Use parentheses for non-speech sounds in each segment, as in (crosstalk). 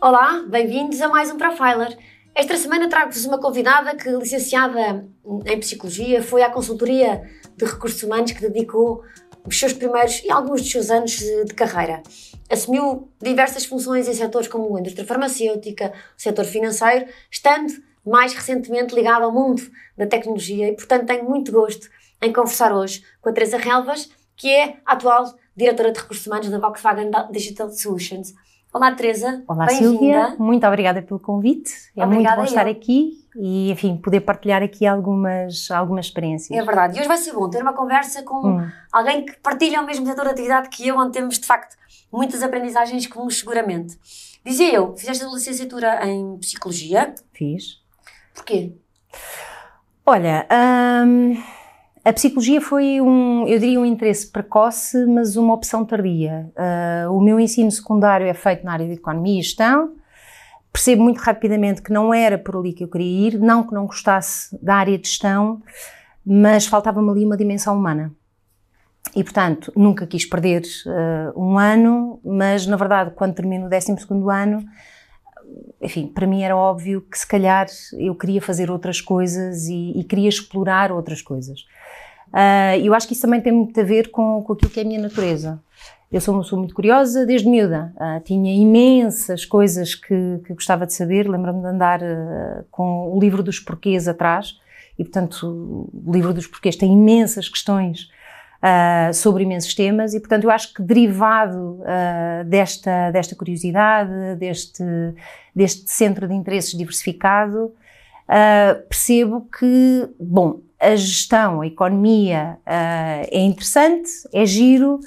Olá, bem-vindos a mais um Profiler. Esta semana trago-vos uma convidada que, licenciada em Psicologia, foi à consultoria de recursos humanos que dedicou os seus primeiros e alguns dos seus anos de carreira. Assumiu diversas funções em setores como a indústria farmacêutica, o setor financeiro, estando mais recentemente ligada ao mundo da tecnologia e, portanto, tenho muito gosto em conversar hoje com a Teresa Relvas, que é a atual diretora de recursos humanos da Volkswagen Digital Solutions. Olá, Teresa. Olá, Silvia. Muito obrigada pelo convite. É Obrigada muito bom estar aqui e, enfim, poder partilhar aqui algumas, algumas experiências. É verdade. E hoje vai ser bom ter uma conversa com Hum. alguém que partilha o mesmo setor de atividade que eu, onde temos, de facto, muitas aprendizagens comuns, seguramente. Dizia eu, fizeste a licenciatura em Psicologia. Fiz. Porquê? Olha, hum, a psicologia foi um, eu diria, um interesse precoce, mas uma opção tardia. Ah, o meu ensino secundário é feito na área de economia e gestão. Percebo muito rapidamente que não era por ali que eu queria ir, não que não gostasse da área de gestão, mas faltava-me ali uma dimensão humana. E, portanto, nunca quis perder ah, um ano, mas, na verdade, quando termino o 12º ano, enfim, para mim era óbvio que se calhar eu queria fazer outras coisas e, e queria explorar outras coisas. E eu acho que isso também tem muito a ver com, com aquilo que é a minha natureza. Eu sou muito curiosa desde miúda. Ah, tinha imensas coisas que, que gostava de saber. Lembro-me de andar ah, com o livro dos porquês atrás. E, portanto, o livro dos porquês tem imensas questões ah, sobre imensos temas. E, portanto, eu acho que derivado desta, desta curiosidade, deste, deste centro de interesses diversificado, ah, percebo que, bom, a gestão, a economia ah, é interessante, é giro,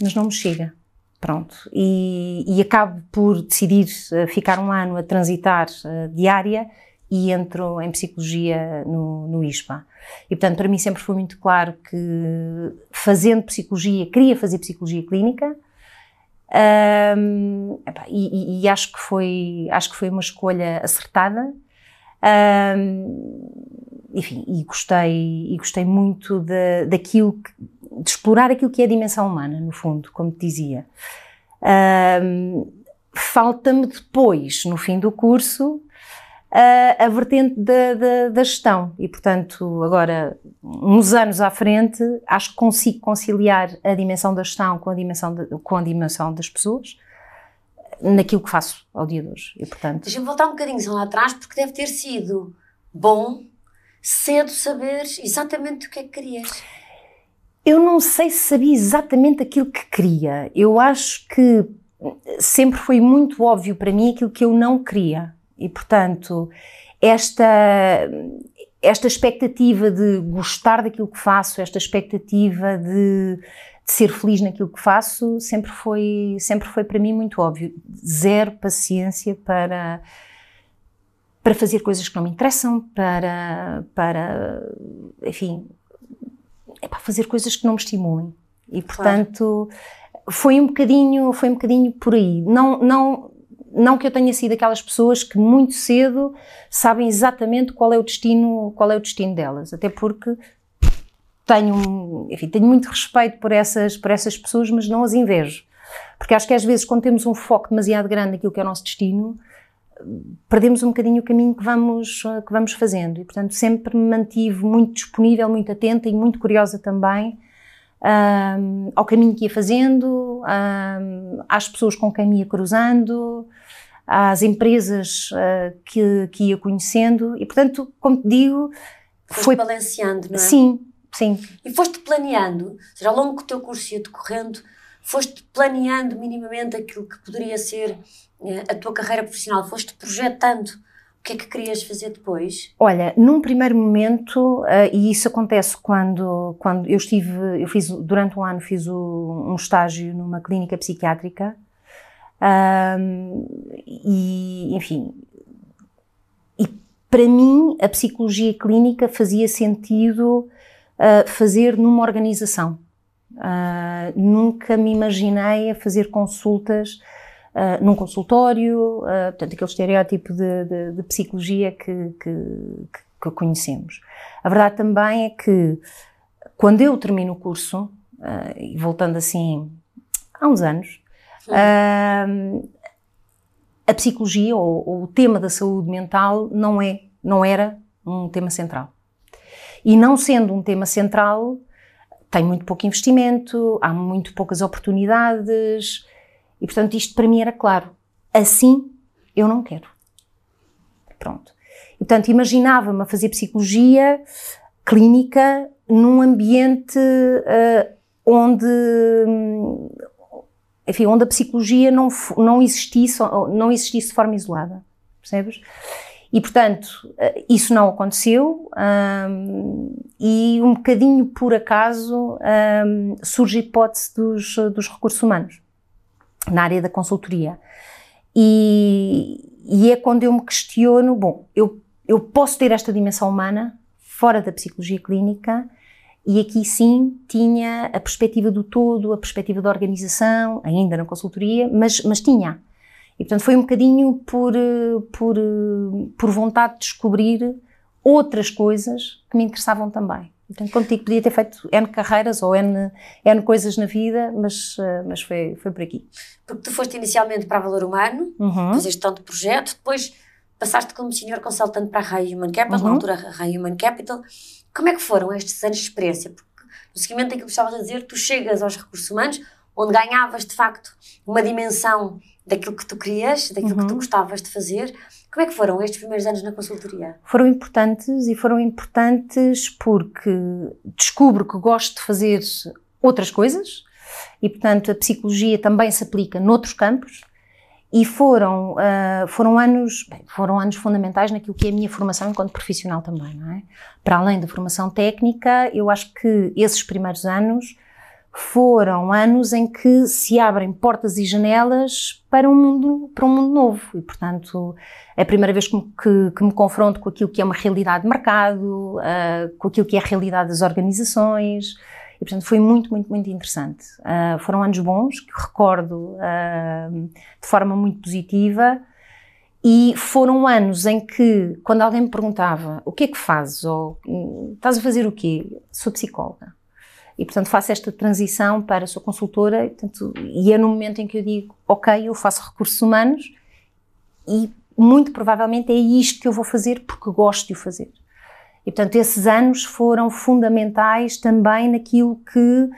mas não me chega. Pronto. E, e acabo por decidir ah, ficar um ano a transitar de área e entro em psicologia no, no ISPA. E, portanto, para mim sempre foi muito claro que fazendo psicologia, queria fazer psicologia clínica, e, e- e acho que foi acho que foi uma escolha acertada Ahm, enfim e gostei e gostei muito de, daquilo que, de explorar aquilo que é a dimensão humana no fundo como te dizia. Ahm, falta-me depois no fim do curso a, a vertente da, da, da gestão. E portanto agora uns anos à frente acho que consigo conciliar a dimensão da gestão com a dimensão de- com a dimensão das pessoas naquilo que faço ao dia de hoje e portanto Deixa-me voltar um bocadinho lá atrás, porque deve ter sido bom, cedo, saberes exatamente o que é que querias. Eu não sei se sabia exatamente aquilo que queria. Eu acho que sempre foi muito óbvio para mim aquilo que eu não queria. E, portanto, esta, esta expectativa de gostar daquilo que faço, esta expectativa de, de ser feliz naquilo que faço, sempre foi, sempre foi para mim muito óbvio. Zero paciência para para fazer coisas que não me interessam, para, para enfim, é para fazer coisas que não me estimulem. E portanto, foi um bocadinho, foi um bocadinho por aí. Não, não, não que eu tenha sido aquelas pessoas que muito cedo sabem exatamente qual é o destino, qual é o destino delas, até porque tenho, um- enfim, tenho muito respeito por essas, por essas pessoas, mas não as invejo. Porque acho que às vezes quando temos um foco demasiado grande naquilo que é o nosso destino, perdemos um bocadinho o caminho que vamos, eh, que vamos fazendo. E, portanto, sempre me mantive muito disponível, muito atenta e muito curiosa também ahm, ao caminho que ia fazendo, ahm, às pessoas com quem ia cruzando, às empresas ah, que, que ia conhecendo. E, portanto, como te digo, Foste foi. balanceando, não é? Sim, sim. E foste planeando, ou seja, ao longo do teu curso ia decorrendo, foste planeando minimamente aquilo que poderia ser eh, a tua carreira profissional, foste projetando o que é que querias fazer depois. Olha, num primeiro momento, ah, e isso acontece quando, quando eu estive, eu fiz, durante um ano fiz o- um estágio numa clínica psiquiátrica, ahm, e, enfim, e para mim a psicologia clínica fazia sentido fazer numa organização. Ah, nunca me imaginei a fazer consultas ah, num consultório, ah, portanto, aquele estereótipo de, de- de psicologia que, que- que conhecemos. A verdade também é que, quando eu termino o curso, ah, e voltando assim há uns anos, a psicologia ou, ou, o tema da saúde mental não é, não era um tema central. E não sendo um tema central, tem muito pouco investimento, há muito poucas oportunidades e, portanto, isto para mim era claro. Assim eu não quero. Pronto. E, portanto, imaginava-me a fazer psicologia clínica num ambiente uh, onde, enfim, onde a psicologia não, não, existisse, não existisse de forma isolada, percebes? E, portanto, uh, isso não aconteceu um, e um bocadinho por acaso um, surge a hipótese dos, dos recursos humanos na área da consultoria. E, e é quando eu me questiono, bom, eu, eu posso ter esta dimensão humana fora da psicologia clínica e aqui sim tinha a perspectiva do todo, a perspectiva da organização, ainda na consultoria, mas, mas tinha. E portanto foi um bocadinho por, por, por vontade de descobrir outras coisas que me interessavam também. Portanto, contigo podia ter feito N carreiras ou N, N coisas na vida, mas, mas foi, foi por aqui. Porque tu foste inicialmente para a Valor Humano, uhum. fizeste tanto projeto, depois passaste como senior consultant para a Rai Human Capital, uhum. na altura a Rai Human Capital. Como é que foram estes anos de experiência? Porque no seguimento daquilo que estavas a dizer, tu chegas aos recursos humanos, onde ganhavas de facto uma dimensão daquilo que tu querias, daquilo uhum. que tu uhum. gostavas de fazer. Como é que foram estes primeiros anos na consultoria? Foram importantes e foram importantes porque descubro que gosto de fazer outras coisas e, portanto, a psicologia também se aplica noutros campos e foram, uh, foram, anos, bem, foram anos fundamentais naquilo que é a minha formação enquanto profissional também, não é? Para além da formação técnica, eu acho que esses primeiros anos foram anos em que se abrem portas e janelas para um mundo, para um mundo novo e, portanto, é a primeira vez que, que, que me confronto com aquilo que é uma realidade de mercado, uh, com aquilo que é a realidade das organizações, e, portanto, foi muito, muito, muito interessante. Uh, foram anos bons, que recordo uh, de forma muito positiva. E foram anos em que, quando alguém me perguntava o que é que fazes, ou estás a fazer o quê? Sou psicóloga. E, portanto, faço esta transição para sou consultora, e, portanto, e é no momento em que eu digo, ok, eu faço recursos humanos e muito provavelmente é isto que eu vou fazer porque gosto de o fazer. E, portanto, esses anos foram fundamentais também naquilo que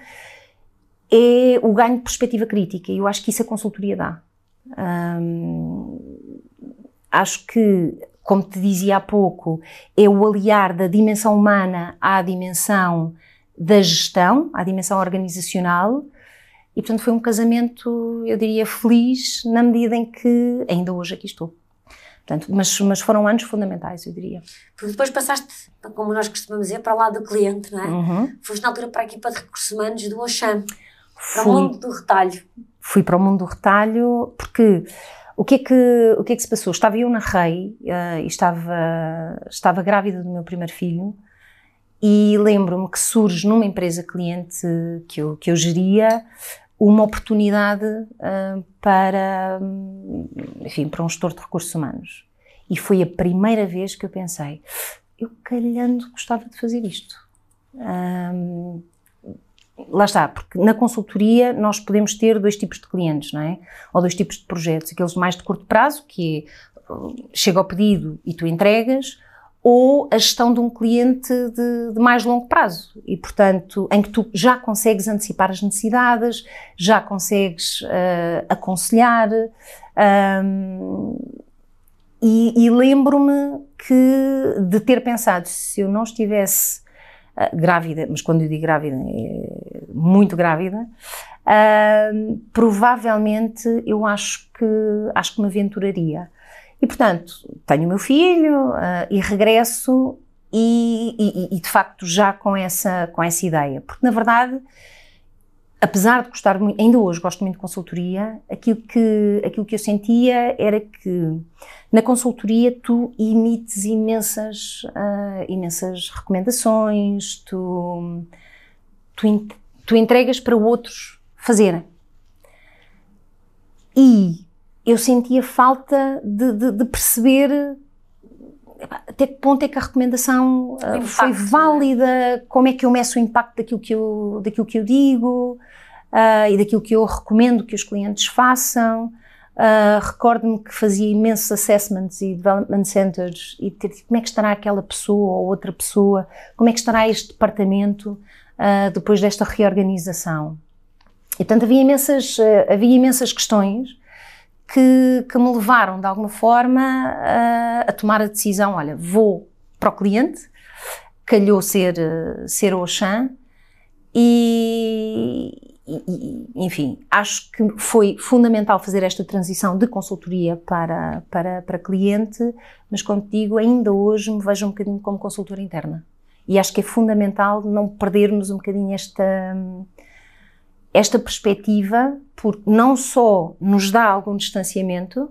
é o ganho de perspectiva crítica. E eu acho que isso a consultoria dá. Hum, acho que, como te dizia há pouco, é o aliar da dimensão humana à dimensão da gestão, à dimensão organizacional. E, portanto, foi um casamento, eu diria, feliz, na medida em que ainda hoje aqui estou. Portanto, mas, mas foram anos fundamentais, eu diria. Porque depois passaste, como nós costumamos dizer, para lado do cliente, não é? Uhum. Foste na altura para a equipa de recursos humanos do Oxam, para Fui. o mundo do retalho. Fui para o mundo do retalho porque o que é que, o que, é que se passou? Estava eu na REI uh, e estava, estava grávida do meu primeiro filho e lembro-me que surge numa empresa cliente que eu, que eu geria uma oportunidade uh, para, enfim, para um gestor de recursos humanos. E foi a primeira vez que eu pensei, eu calhando gostava de fazer isto. Um, lá está, porque na consultoria nós podemos ter dois tipos de clientes, não é? Ou dois tipos de projetos, aqueles mais de curto prazo, que é, chega ao pedido e tu entregas, ou a gestão de um cliente de, de, mais longo prazo e, portanto, em que tu já consegues antecipar as necessidades, já consegues uh, aconselhar. Um, e, e lembro-me que de ter pensado se eu não estivesse uh, grávida, mas quando eu digo grávida, é muito grávida, uh, provavelmente eu acho que acho que me aventuraria e, portanto, tenho o meu filho uh, e regresso e, e, e, de facto, já com essa, com essa ideia. Porque, na verdade, apesar de gostar muito, ainda hoje gosto muito de consultoria, aquilo que, aquilo que eu sentia era que na consultoria tu emites imensas, uh, imensas recomendações, tu, tu, tu entregas para outros fazerem. E eu sentia falta de, de, de perceber até que ponto é que a recomendação uh, impacto, foi é? válida, é? como é que eu meço o impacto daquilo que eu, daquilo que eu digo uh, e daquilo que eu recomendo que os clientes façam. Uh, Recordo-me que fazia imensos assessments e development centers e ter, como é que estará aquela pessoa ou outra pessoa, como é que estará este departamento uh, depois desta reorganização. E portanto havia imensas, havia imensas questões que, que, me levaram de alguma forma a tomar a decisão, olha, vou para o cliente, calhou ser, ser o Oxan e, e, enfim, acho que foi fundamental fazer esta transição de consultoria para, para, para cliente, mas como digo, ainda hoje me vejo um bocadinho como consultora interna. E acho que é fundamental não perdermos um bocadinho esta, esta perspectiva, porque não só nos dá algum distanciamento,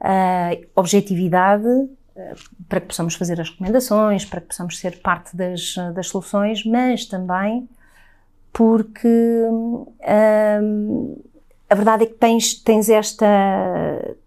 uh, objetividade, uh, para que possamos fazer as recomendações, para que possamos ser parte das, das soluções, mas também porque hum, a verdade é que tens, tens, esta,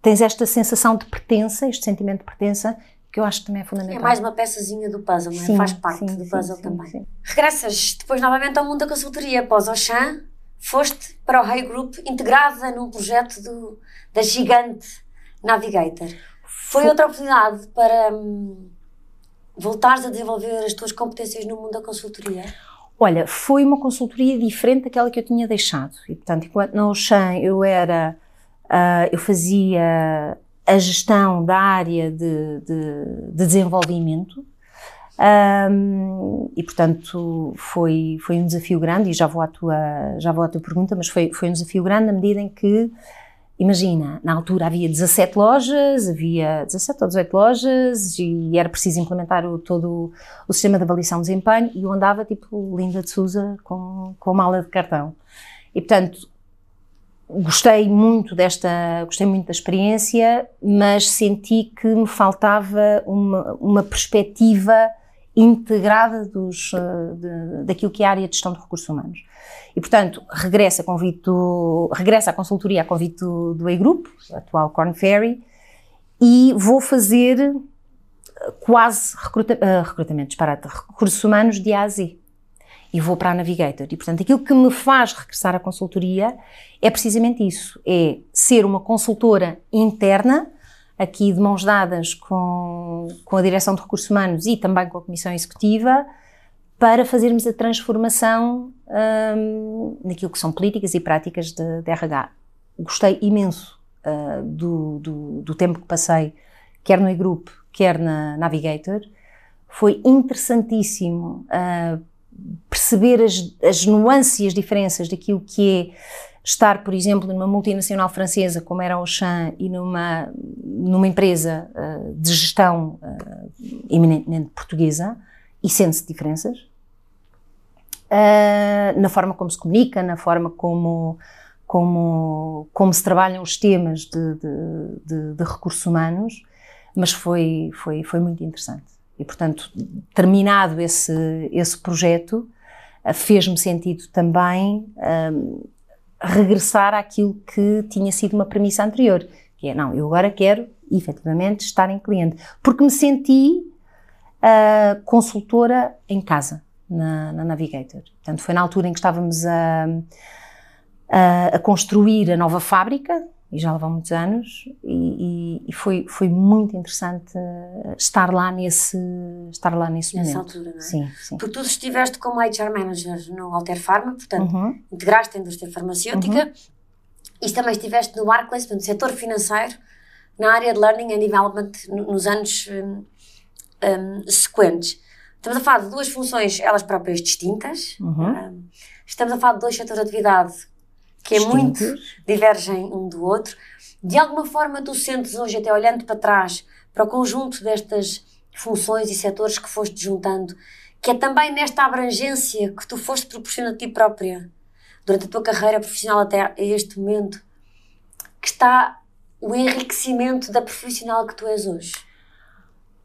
tens esta sensação de pertença, este sentimento de pertença, que eu acho que também é fundamental. É mais uma peçazinha do puzzle, não é? Sim, Faz parte sim, do sim, puzzle também. Regressas depois novamente ao mundo da consultoria, após Auchan, foste para o Hey Group, integrada num projeto do, da gigante Navigator. Foi, Foi outra oportunidade para hum, voltares a desenvolver as tuas competências no mundo da consultoria? Olha, foi uma consultoria diferente daquela que eu tinha deixado. E, portanto, enquanto na Oxan eu era, uh, eu fazia a gestão da área de, de, de desenvolvimento, um, e portanto foi, foi um desafio grande, e já vou à tua, já vou à tua pergunta, mas foi, foi um desafio grande na medida em que Imagina, na altura havia 17 lojas, havia 17 ou 18 lojas e era preciso implementar o, todo o sistema de avaliação de desempenho e eu andava tipo Linda de Souza com, com mala de cartão. E portanto, gostei muito desta, gostei muito da experiência, mas senti que me faltava uma, uma perspectiva integrada dos, eh, de, daquilo que é a área de gestão de recursos humanos. E, portanto, regressa convite regressa à consultoria a convite do, do E-Group, atual Corn Ferry, e vou fazer eh, quase recruta, uh, recrutamento, disparate, recursos humanos de A a Z. E vou para a Navigator. E, portanto, aquilo que me faz regressar à consultoria é precisamente isso: é ser uma consultora interna aqui de mãos dadas com, com a Direção de Recursos Humanos e também com a Comissão Executiva, para fazermos a transformação um, naquilo que são políticas e práticas de, de RH. Gostei imenso uh, do, do, do, tempo que passei, quer no e-group, quer na Navigator. Foi interessantíssimo uh, perceber as, as nuances e as diferenças daquilo que é estar, por exemplo, numa multinacional francesa como era a Auchan e numa, numa empresa uh, de gestão uh, eminentemente portuguesa e sente-se diferenças uh, na forma como se comunica, na forma como, como, como se trabalham os temas de, de, de, de recursos humanos, mas foi, foi, foi muito interessante. E, portanto, terminado esse, esse projeto, fez-me sentido também regressar àquilo que tinha sido uma premissa anterior, que é, não, eu agora quero, efetivamente, estar em cliente, porque me senti uh, consultora em casa, na, na, Navigator. Portanto, foi na altura em que estávamos a, a, a construir a nova fábrica, e já vão muitos anos, e, e, foi, foi muito interessante estar lá nesse, estar lá nesse Nessa momento. altura, não é? Sim, sim. Porque tu estiveste como HR Manager no Alter Pharma, portanto, uhum. integraste a indústria farmacêutica, uhum. e também estiveste no Barclays, portanto, setor financeiro, na área de Learning and Development nos anos um, um, sequentes. Estamos a falar de duas funções, elas próprias distintas. Uhum. Um, estamos a falar de dois setores de atividade que é muito divergem um do outro. De alguma forma, tu sentes hoje, até olhando para trás, para o conjunto destas funções e setores que foste juntando, que é também nesta abrangência que tu foste proporcionando a ti própria durante a tua carreira profissional até este momento, que está o enriquecimento da profissional que tu és hoje.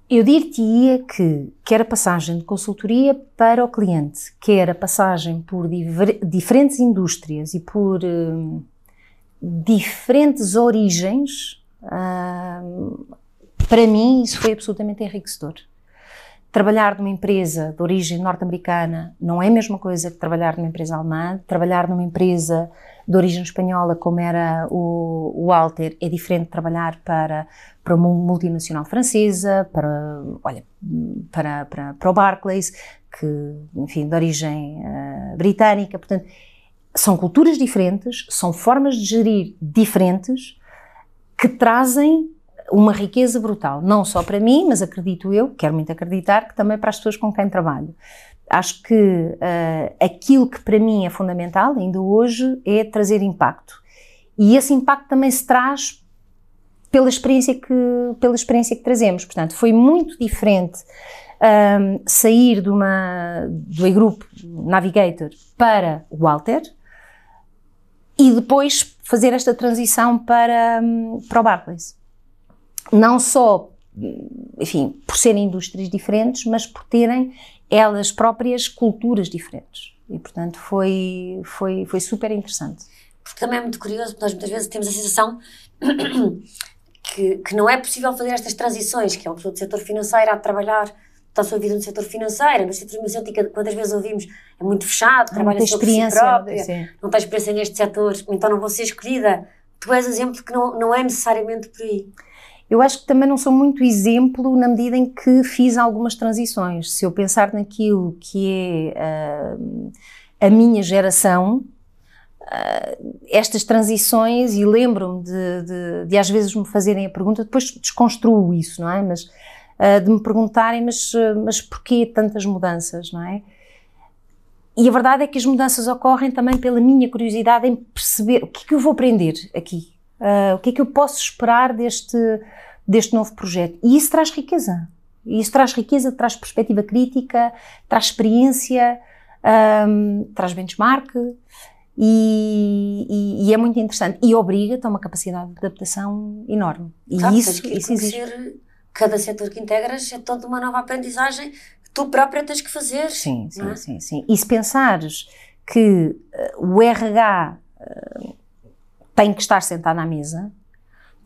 Eu dir-te-ia que quer a passagem de consultoria para o cliente, quer a passagem por diferentes indústrias e por uh, diferentes origens, uh, para mim isso foi absolutamente enriquecedor. Trabalhar numa empresa de origem norte-americana não é a mesma coisa que trabalhar numa empresa alemã. Trabalhar numa empresa de origem espanhola, como era o, o Alter, é diferente de trabalhar para, para uma multinacional francesa, para, olha, para, para, para o Barclays, que, enfim, de origem uh, britânica. Portanto, são culturas diferentes, são formas de gerir diferentes que trazem uma riqueza brutal, não só para mim, mas acredito eu, quero muito acreditar, que também para as pessoas com quem trabalho. Acho que uh, aquilo que para mim é fundamental, ainda hoje, é trazer impacto. E esse impacto também se traz pela experiência que, pela experiência que trazemos. Portanto, foi muito diferente um, ehm, sair de uma, do e-group Navigator para o Walter e depois fazer esta transição para, hum, para o Barclays não só, enfim, por serem indústrias diferentes, mas por terem elas próprias culturas diferentes. E, portanto, foi, foi, foi super interessante. Porque também é muito curioso, porque nós muitas vezes temos a sensação (coughs) que, que não é possível fazer estas transições, que é uma pessoa do setor financeiro a trabalhar toda a sua vida no setor financeiro, no setor farmacêutico, quantas vezes ouvimos, é muito fechado, trabalha só por si própria, não tem experiência neste setor, então não vou ser escolhida. Tu és exemplo que não, não é necessariamente por aí. Eu acho que também não sou muito exemplo na medida em que fiz algumas transições. Se eu pensar naquilo que é uh, a minha geração, uh, estas transições, e lembro-me de, de, de, às vezes me fazerem a pergunta, depois desconstruo isso, não é? Mas uh, de me perguntarem, mas, mas porquê tantas mudanças, não é? E a verdade é que as mudanças ocorrem também pela minha curiosidade em perceber o que é que eu vou aprender aqui, Uh, o que é que eu posso esperar deste, deste novo projeto? E isso traz riqueza. E isso traz riqueza, traz perspectiva crítica, traz experiência, um, traz benchmark e, e, e, é muito interessante. E obriga-te a uma capacidade de adaptação enorme. E claro, isso, que isso existe. Cada setor que integras é toda uma nova aprendizagem que tu própria tens que fazer. Sim, sim, é? sim, sim. E se pensares que uh, o RH uh, tem que estar sentado à mesa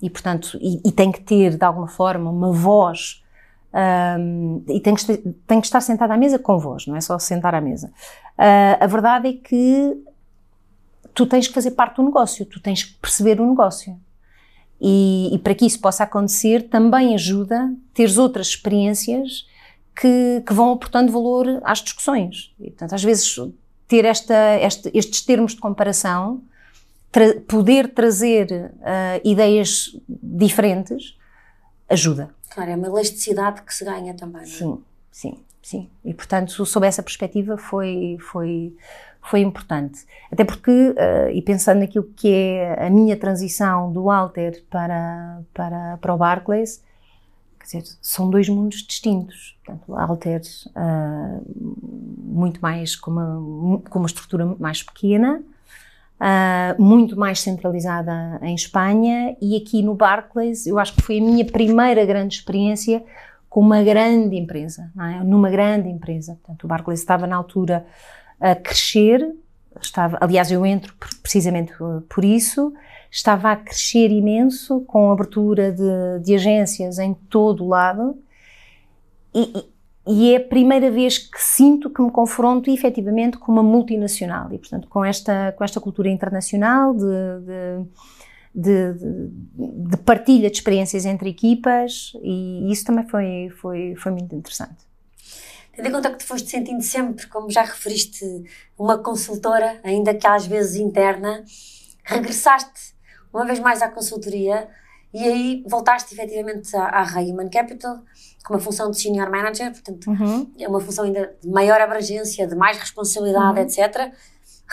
e, portanto, e, e tem que ter, de alguma forma, uma voz um, e tem que, tem que estar sentado à mesa com voz, não é só sentar à mesa. Uh, a verdade é que tu tens que fazer parte do negócio, tu tens que perceber o negócio. E, e para que isso possa acontecer, também ajuda teres outras experiência que, que vão aportando valor às discussões. E, portanto, às vezes, ter esta, este, estes termos de comparação tra poder trazer uh, ideias diferentes ajuda. Claro, é uma elasticidade que se ganha também. Não é? Sim, sim, sim. E portanto, sob essa perspectiva foi, foi, foi importante. Até porque, uh, e pensando naquilo que é a minha transição do Alter para, para, para o Barclays, quer dizer, são dois mundos distintos. Portanto, Alter uh, muito mais com uma, com uma estrutura mais pequena, uh, muito mais centralizada em Espanha e aqui no Barclays eu acho que foi a minha primeira grande experiência com uma grande empresa, é? numa grande empresa. Portanto, o Barclays estava na altura a crescer, estava, aliás, eu entro precisamente por isso, estava a crescer imenso com a abertura de, de agências em todo o lado e, e é a primeira vez que sinto que me confronto efetivamente com uma multinacional. E, portanto, com esta, com esta cultura internacional de, de, de, de partilha de experiências entre equipas. E isso também foi, foi, foi muito interessante. Tendo em conta que te foste sentindo sempre, como já referiste, uma consultora, ainda que às vezes interna, regressaste uma vez mais à consultoria e aí voltaste efetivamente à, à Human Capital com uma função de senior manager, portanto uhum. é uma função ainda de maior abrangência, de mais responsabilidade, uhum. etc.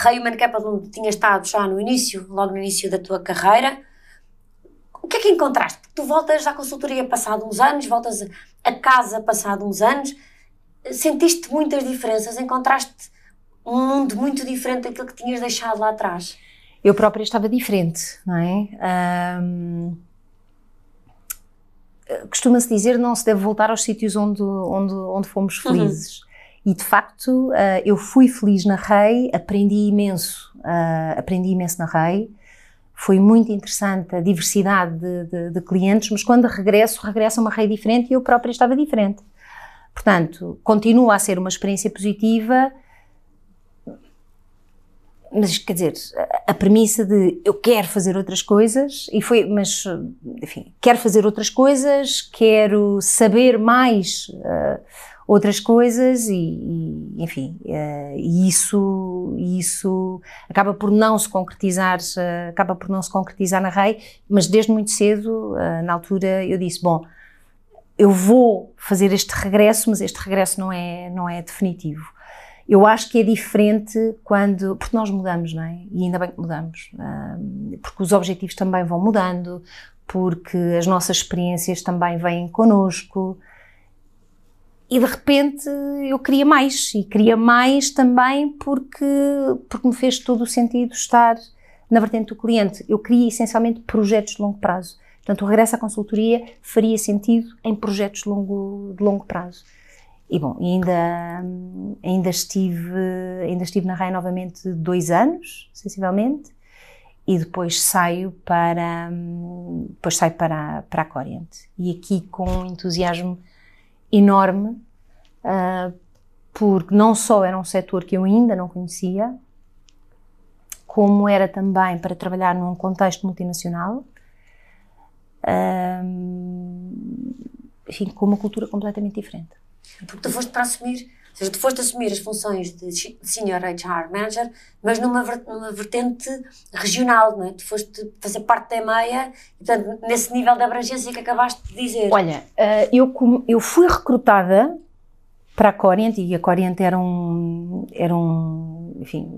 Human Capital tinha estado já no início, logo no início da tua carreira. O que é que encontraste? Tu voltas à consultoria passado uns anos, voltas a casa passado uns anos, sentiste muitas diferenças, encontraste um mundo muito diferente daquilo que tinhas deixado lá atrás. Eu própria estava diferente, não é? Um costuma-se dizer não se deve voltar aos sítios onde, onde, onde fomos uhum. felizes. Uhum. E de facto, uh, eu fui feliz na REI, aprendi imenso, uh, aprendi imenso na REI. Foi muito interessante a diversidade de, de, de, clientes, mas quando regresso, regresso a uma REI diferente e eu própria estava diferente. Portanto, continua a ser uma experiência positiva, mas quer dizer, a premissa de eu quero fazer outras coisas, e foi, mas, enfim, quero fazer outras coisas, quero saber mais uh, outras coisas, e, e enfim, uh, e isso, isso acaba por não se concretizar, uh, acaba por não se concretizar na REI, mas desde muito cedo, na altura, eu disse, bom, eu vou fazer este regresso, mas este regresso não é, não é definitivo. Eu acho que é diferente quando. Porque nós mudamos, não é? E ainda bem que mudamos. porque os objetivos também vão mudando, porque as nossas experiências também vêm connosco. E de repente eu queria mais. E queria mais também porque, porque me fez todo o sentido estar na vertente do cliente. Eu queria essencialmente projetos de longo prazo. Portanto, o regresso à consultoria faria sentido em projetos de longo, de longo prazo. E bom, ainda, ainda, estive, ainda estive na RAI novamente dois anos, sensivelmente, e depois saio para, depois saio para, para a Corriente. E aqui com um entusiasmo enorme, uh, porque não só era um setor que eu ainda não conhecia, como era também para trabalhar num contexto multinacional, uh, enfim, com uma cultura completamente diferente. Porque tu foste para assumir, ou seja, tu foste assumir as funções de Senior HR Manager, mas numa, numa vertente regional, não é? Tu foste fazer parte da EMEA, portanto, nesse nível de abrangência que acabaste de dizer. Olha, uh, eu, eu fui recrutada para a Corient, e a Corient era um, era um enfim,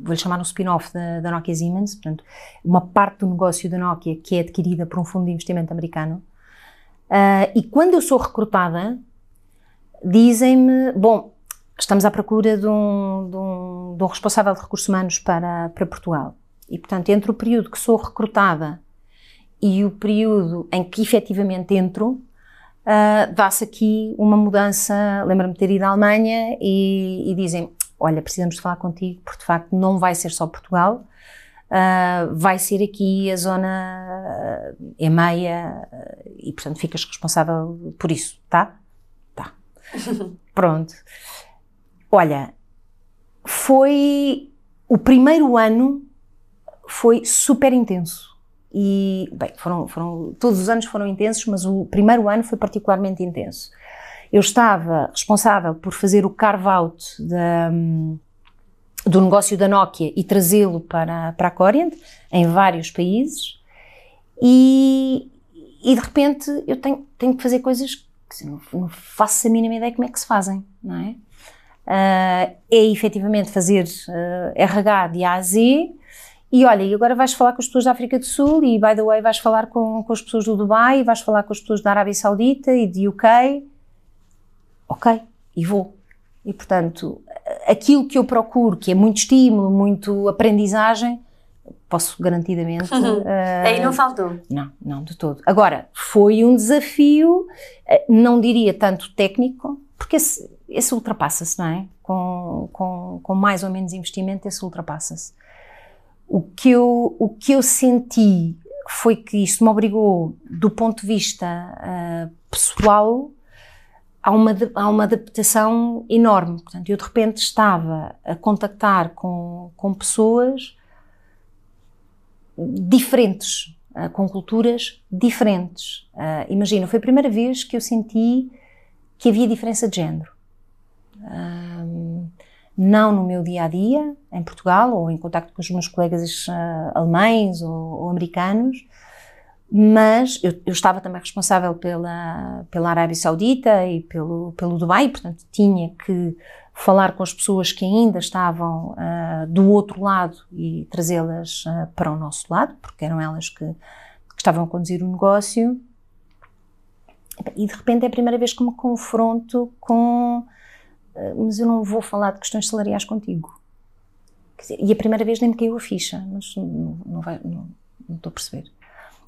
vou-lhe chamar um spin-off da, da, Nokia Siemens, portanto, uma parte do negócio da Nokia que é adquirida por um fundo de investimento americano. Uh, e quando eu sou recrutada, dizem-me, bom, estamos à procura de um, de, um, de um, responsável de recursos humanos para, para Portugal. E, portanto, entre o período que sou recrutada e o período em que efetivamente entro, uh, dá-se aqui uma mudança. Lembro-me de ter ido à Alemanha e, e dizem: Olha, precisamos de falar contigo, porque de facto não vai ser só Portugal, uh, vai ser aqui a zona uh, EMEA uh, e, portanto, ficas responsável por isso, tá? (laughs) Pronto. Olha, foi. O primeiro ano foi super intenso. E, bem, foram, foram, todos os anos foram intensos, mas o primeiro ano foi particularmente intenso. Eu estava responsável por fazer o carve-out do negócio da Nokia e trazê-lo para, para a Corient, em vários países, e, e de repente eu tenho, tenho que fazer coisas não, não, faço a mínima ideia como é que se fazem, não é? Uh, é efetivamente fazer uh, ah, RH de A a Z e olha, e agora vais falar com as pessoas da África do Sul e, by the way, vais falar com, com as pessoas do Dubai, vais falar com as pessoas da Arábia Saudita e de UK. Ok, e vou. E, portanto, aquilo que eu procuro, que é muito estímulo, muito aprendizagem, posso garantidamente. Uhum. Uh, Aí não faltou? Não, não, de todo. Agora, foi um desafio, uh, não diria tanto técnico, porque esse, esse ultrapassa-se, não é? Com, com, com mais ou menos investimento, esse ultrapassa-se. O que, eu, o que eu senti foi que isso me obrigou, do ponto de vista uh, pessoal, a uma, a uma adaptação enorme. Portanto, eu de repente estava a contactar com, com pessoas diferentes, uh, com culturas diferentes. Uh, imagina, foi a primeira vez que eu senti que havia diferença de género. Uh, não no meu dia a dia, em Portugal, ou em contato com os meus colegas alemães ou, ou, americanos, mas eu, eu, estava também responsável pela, pela Arábia Saudita e pelo, pelo Dubai, portanto tinha que falar com as pessoas que ainda estavam uh, do outro lado e trazê-las uh, para o nosso lado, porque eram elas que, que, estavam a conduzir o negócio. E de repente é a primeira vez que me confronto com. Uh, mas eu não vou falar de questões salariais contigo. Dizer, e a primeira vez nem me caiu a ficha, mas não, não, vai, não, não estou a perceber.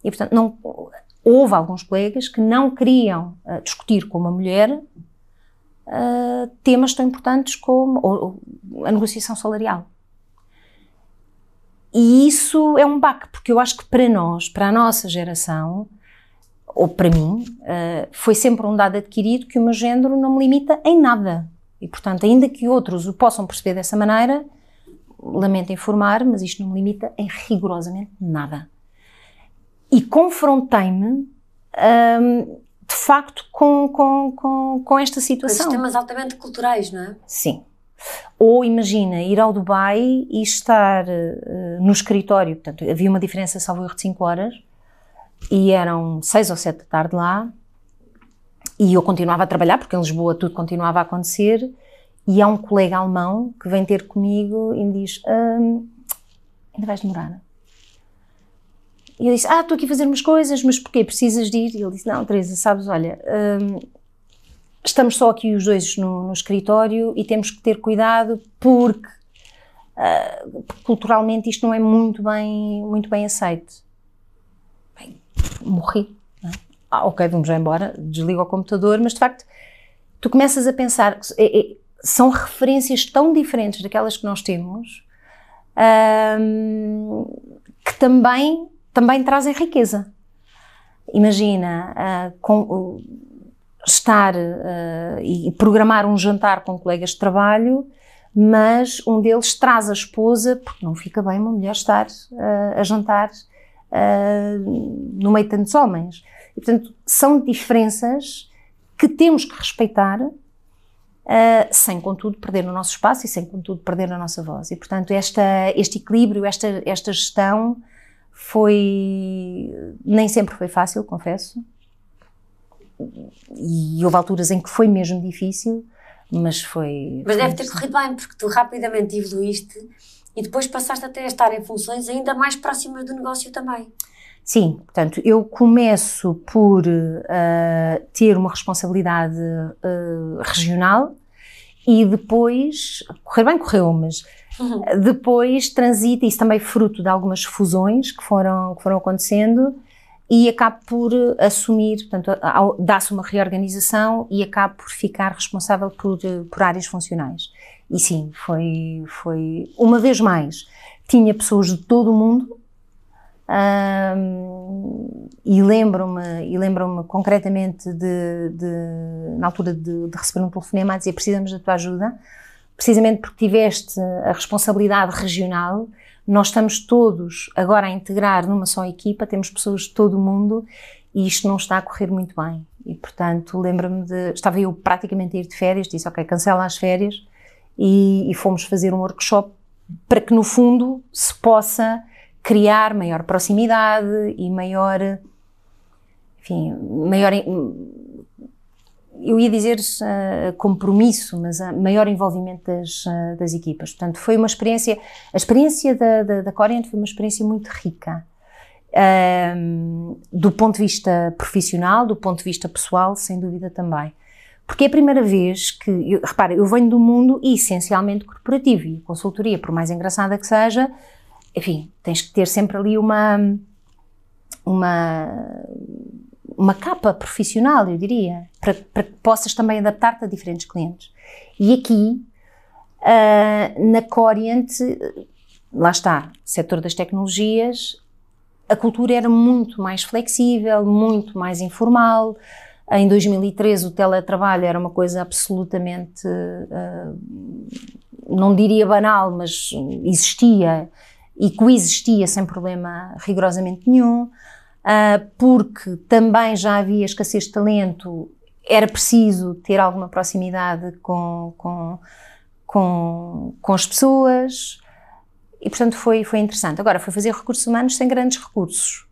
E portanto, não, houve alguns colegas que não queriam discutir com uma mulher uh, temas tão importantes como ou, ou, a negociação salarial. E isso é um baque, porque eu acho que para nós, para a nossa geração, ou para mim, uh, foi sempre um dado adquirido que o meu género não me limita em nada. E, portanto, ainda que outros o possam perceber dessa maneira, lamento informar, mas isto não me limita em rigorosamente nada. E confrontei-me, um, de facto, com, com, com, com esta situação. Com sistemas altamente culturais, não é? Sim. Ou imagina ir ao Dubai e estar uh, no escritório, portanto, havia uma diferença, salvo erro, de 5 horas, e eram 6 ou 7 da tarde lá, e eu continuava a trabalhar, porque em Lisboa tudo continuava a acontecer, e há um colega alemão que vem ter comigo e me diz: ainda vais demorar? E eu disse: Ah, estou aqui a fazer umas coisas, mas porquê? Precisas de ir? E ele disse: Não, Teresa, sabes, olha, hum, estamos só aqui os dois no, no, escritório e temos que ter cuidado porque uh, culturalmente isto não é muito bem, muito bem aceito. Bem, morri. É? Ah, ok, vamos embora, desligo o computador, mas de facto tu começas a pensar. É, é, são referências tão diferentes daquelas que nós temos um, que também, também trazem riqueza. Imagina uh, com, uh, estar uh, e programar um jantar com colegas de trabalho, mas um deles traz a esposa, porque não fica bem uma mulher estar a jantar no meio de tantos homens. E, portanto, são diferenças que temos que respeitar Uh, sem contudo perder o nosso espaço e sem contudo perder a nossa voz. E portanto esta, este equilíbrio, esta, esta gestão foi, nem sempre foi fácil, confesso, e houve alturas em que foi mesmo difícil, mas foi... Mas deve ter corrido bem, porque tu rapidamente evoluíste e depois passaste até a estar em funções ainda mais próximas do negócio também. Sim, portanto, eu começo por uh, ter uma responsabilidade uh, regional e depois, correr bem correu, mas uhum. depois transita, isso também fruto de algumas fusões que foram, que foram acontecendo e acabo por assumir, portanto, dá-se uma reorganização e acabo por ficar responsável por, por áreas funcionais. E sim, foi, foi, uma vez mais, tinha pessoas de todo o mundo, um, e lembro-me e lembro-me concretamente de, de, na altura de, de, receber um telefonema a dizer precisamos da tua ajuda precisamente porque tiveste a responsabilidade regional nós estamos todos agora a integrar numa só equipa temos pessoas de todo o mundo e isto não está a correr muito bem. E portanto lembro-me de estava eu praticamente a ir de férias disse ok cancela as férias. E, e fomos fazer um workshop para que no fundo se possa criar maior proximidade e maior, enfim, maior, eu ia dizer uh, compromisso, mas uh, maior envolvimento das, uh, das equipas. Portanto, foi uma experiência, a experiência da, da, da Corient foi uma experiência muito rica. do ponto de vista profissional, do ponto de vista pessoal, sem dúvida também. Porque é a primeira vez que, eu, repara, eu venho do mundo essencialmente corporativo e a consultoria, por mais engraçada que seja, enfim, tens que ter sempre ali uma, uma, uma capa profissional, eu diria, para, para que possas também adaptar-te a diferentes clientes. E aqui, uh, na Corient, lá está, setor das tecnologias, a cultura era muito mais flexível, muito mais informal. Em 2013 o teletrabalho era uma coisa absolutamente, uh, não diria banal, mas existia e coexistia sem problema rigorosamente nenhum, porque também já havia escassez de talento, era preciso ter alguma proximidade com, com, com, com as pessoas e, portanto, foi, foi interessante. Agora, foi fazer recursos humanos sem grandes recursos.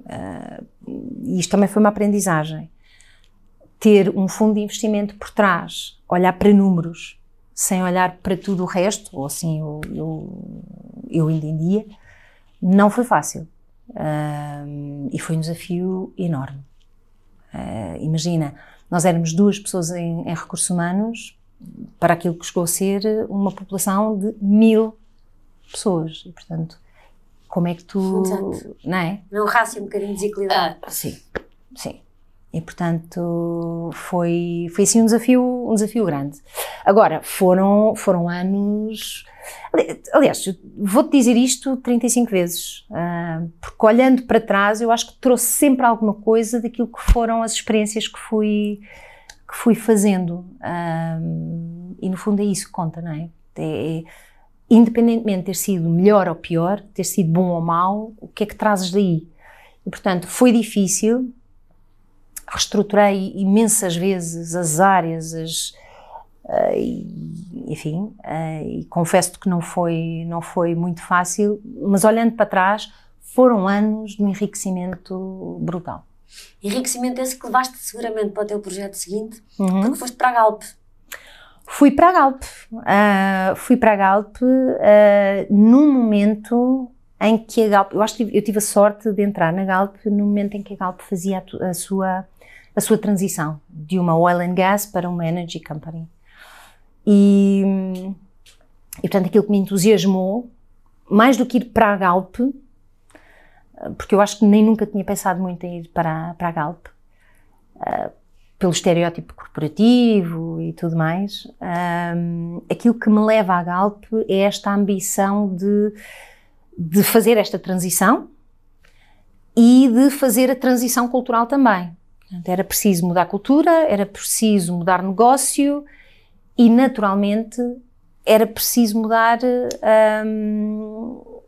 Uh, e isto também foi uma aprendizagem. Ter um fundo de investimento por trás, olhar para números, sem olhar para tudo o resto, ou assim eu, eu, eu entendia, não foi fácil. E foi um desafio enorme. Uh, imagina, nós éramos duas pessoas em, em, recursos humanos para aquilo que chegou a ser uma população de mil pessoas. E, portanto, como é que tu. Exato. Não é? Não rácio um bocadinho desequilibrado. Ah, sim, sim. E, portanto, foi, foi assim um desafio, um desafio grande. Agora, foram, foram anos. Aliás, vou-te dizer isto 35 vezes, uh, porque olhando para trás, eu acho que trouxe sempre alguma coisa daquilo que foram as experiências que fui, que fui fazendo. Uh, e no fundo é isso que conta, não é? é independentemente de ter sido melhor ou pior, ter sido bom ou mau, o que é que trazes daí? E, portanto, foi difícil, reestruturei imensas vezes as áreas, as, uh, e, enfim, uh, e confesso que não foi, não foi muito fácil, mas olhando para trás, foram anos de um enriquecimento brutal. Enriquecimento esse que levaste seguramente para o teu projeto seguinte, uhum. porque foste para a Galp. Fui para a Galp. Uh, fui para a Galp uh, num momento em que a Galp, eu acho que eu tive a sorte de entrar na Galp no momento em que a Galp fazia a, a sua a sua transição de uma oil and gas para uma energy company. E, e portanto aquilo que me entusiasmou, mais do que ir para a Galp, porque eu acho que nem nunca tinha pensado muito em ir para, para a Galp, uh, pelo estereótipo corporativo e tudo mais, um, aquilo que me leva à Galp é esta ambição de, de fazer esta transição e de fazer a transição cultural também. Era preciso mudar cultura, era preciso mudar negócio e, naturalmente, era preciso mudar um,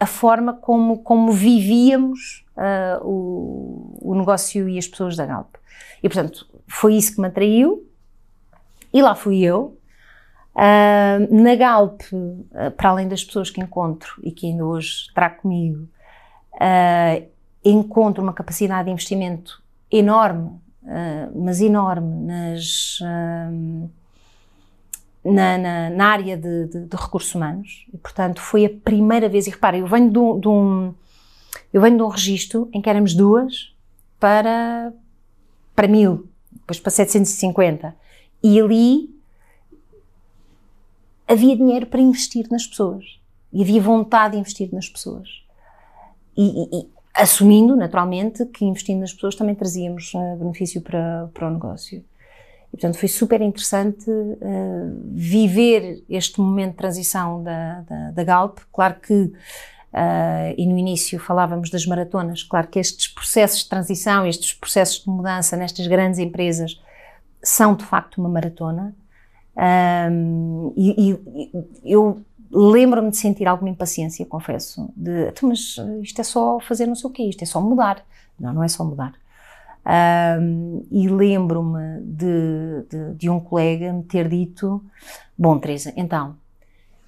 a forma como, como vivíamos uh, o, o negócio e as pessoas da Galp. E, portanto, foi isso que me atraiu. E lá fui eu. Uh, na Galp, uh, para além das pessoas que encontro e que ainda hoje trago comigo, uh, encontro uma capacidade de investimento enorme, mas enorme, nas, na, na, na, área de, de, de, recursos humanos. E, portanto, foi a primeira vez. E repara, eu venho de um, de um, eu venho de um registro em que éramos duas para, para mil, depois para 750. E ali havia dinheiro para investir nas pessoas. E havia vontade de investir nas pessoas. E, e assumindo, naturalmente, que investindo nas pessoas também trazíamos uh, benefício para, para o negócio. E, portanto, foi super interessante uh, viver este momento de transição da, da, da Galp. Claro que Uh, e no início falávamos das maratonas. Claro que estes processos de transição, estes processos de mudança nestas grandes empresas são de facto uma maratona. Um, e, e, eu lembro-me de sentir alguma impaciência, confesso, de então, mas isto é só fazer não sei o quê, isto é só mudar. Não, não é só mudar. Um, e lembro-me de, de, de, um colega me ter dito: Bom, Teresa, então,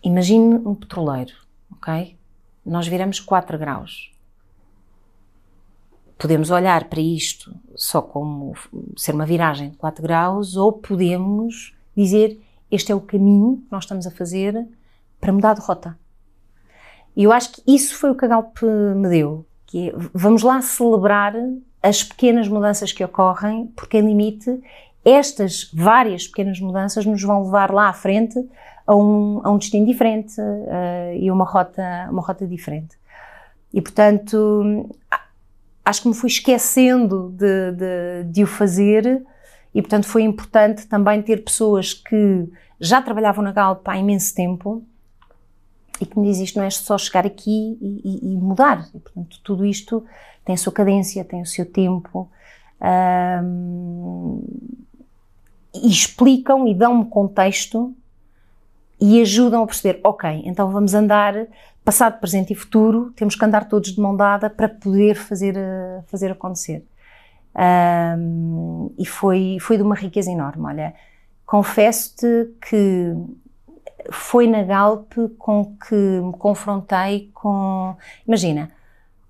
imagine um petroleiro, ok? nós viramos 4 graus. Podemos olhar para isto só como ser uma viragem de 4 graus ou podemos dizer este é o caminho que nós estamos a fazer para mudar de rota. E eu acho que isso foi o que a Galp me deu, que é, vamos lá celebrar as pequenas mudanças que ocorrem, porque em limite estas várias pequenas mudanças nos vão levar lá à frente a um, a um destino diferente uh, e uma rota, uma rota diferente. E, portanto, acho que me fui esquecendo de, de, de o fazer e, portanto, foi importante também ter pessoas que já trabalhavam na Galp há imenso tempo e que me diz isto não é só chegar aqui e, e, e mudar. E, portanto, tudo isto tem a sua cadência, tem o seu tempo. E explicam e dão-me contexto e ajudam a perceber, ok, então vamos andar passado, presente e futuro, temos que andar todos de mão dada para poder fazer, eh, fazer acontecer. Um, e foi, foi de uma riqueza enorme. Olha, confesso-te que foi na Galp com que me confrontei com, imagina,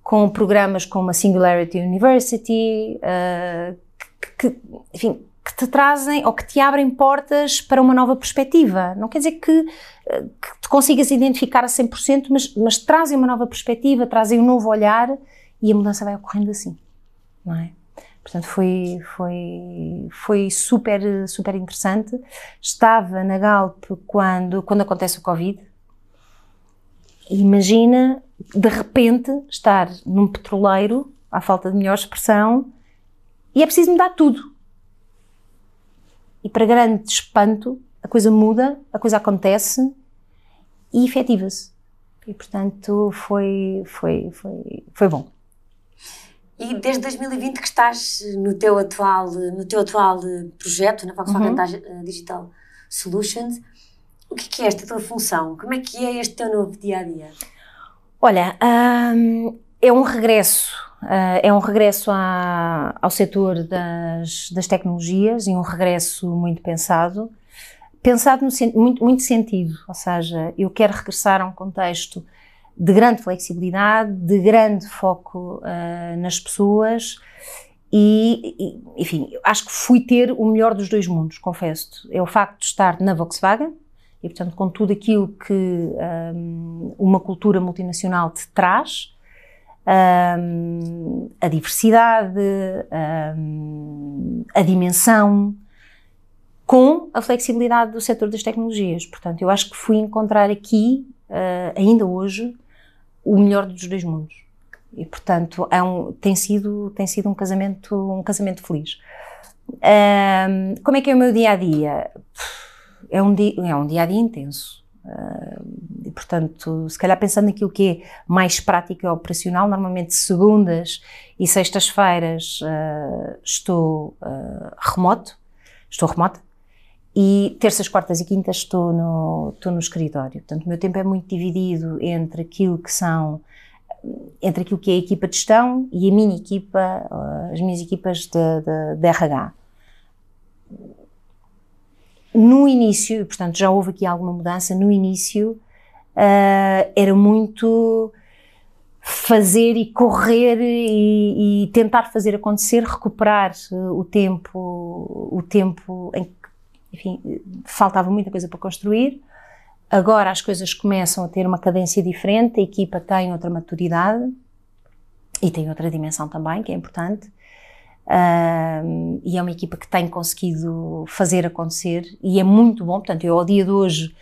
com programas como a Singularity University, uh, que, que, enfim, que te trazem ou que te abrem portas para uma nova perspectiva. Não quer dizer que, eh, que te consigas identificar a 100%, mas, mas trazem uma nova perspectiva, trazem um novo olhar e a mudança vai ocorrendo assim, não é? Portanto, foi, foi, foi super, super interessante. Estava na Galp quando, quando acontece o Covid. Imagina, de repente, estar num petroleiro, à falta de melhor expressão, e é preciso mudar tudo e para grande espanto, a coisa muda, a coisa acontece e efetiva-se. E, portanto, foi, foi, foi, foi bom. E desde 2020 que estás no teu atual, no teu atual projeto, na Volkswagen uhum. Digital Solutions, o que é esta tua função? Como é que é este teu novo dia-a-dia? -dia? Olha, hum, é um regresso, uh, é um regresso à, ao setor das, das tecnologias e um regresso muito pensado, pensado no muito, muito sentido, ou seja, eu quero regressar a um contexto de grande flexibilidade, de grande foco uh, nas pessoas e, e, enfim, acho que fui ter o melhor dos dois mundos, confesso. É o facto de estar na Volkswagen e, portanto, com tudo aquilo que um, uma cultura multinacional te traz, um, a diversidade, um, a dimensão, com a flexibilidade do setor das tecnologias. Portanto, eu acho que fui encontrar aqui, uh, ainda hoje, o melhor dos dois mundos. E, portanto, é um, tem, sido, tem sido um casamento, um casamento feliz. Como é que é o meu dia a dia? É um dia, é um dia a dia intenso. Uh, e, portanto, se calhar pensando naquilo que é mais prático e operacional, normalmente segundas e sextas-feiras uh, estou uh, remoto, estou remota, e terças, quartas e quintas estou no, estou no escritório. Portanto, o meu tempo é muito dividido entre aquilo que são entre aquilo que é a equipa de gestão e a minha equipa, as minhas equipas de, de, de RH. No início, portanto, já houve aqui alguma mudança, no início uh, era muito fazer e correr e, e, tentar fazer acontecer, recuperar o tempo, o tempo em que, enfim, faltava muita coisa para construir Agora as coisas começam a ter uma cadência diferente, a equipa tem outra maturidade e tem outra dimensão também, que é importante. Uh, e é uma equipa que tem conseguido fazer acontecer e é muito bom. Portanto, eu ao dia de hoje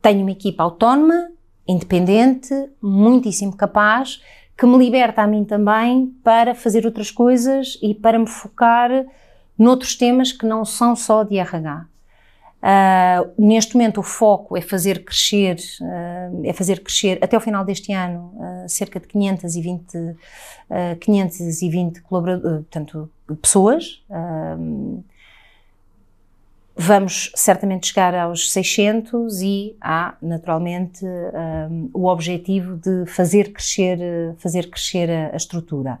tenho uma equipa autónoma, independente, muitíssimo capaz, que me liberta a mim também para fazer outras coisas e para me focar noutros temas que não são só de RH. Uh, neste momento o foco é fazer crescer, uh, é fazer crescer até o final deste ano uh, cerca de 520, 520 portanto, pessoas. vamos certamente chegar aos 600 e há naturalmente o objetivo de fazer crescer, fazer crescer a, a estrutura.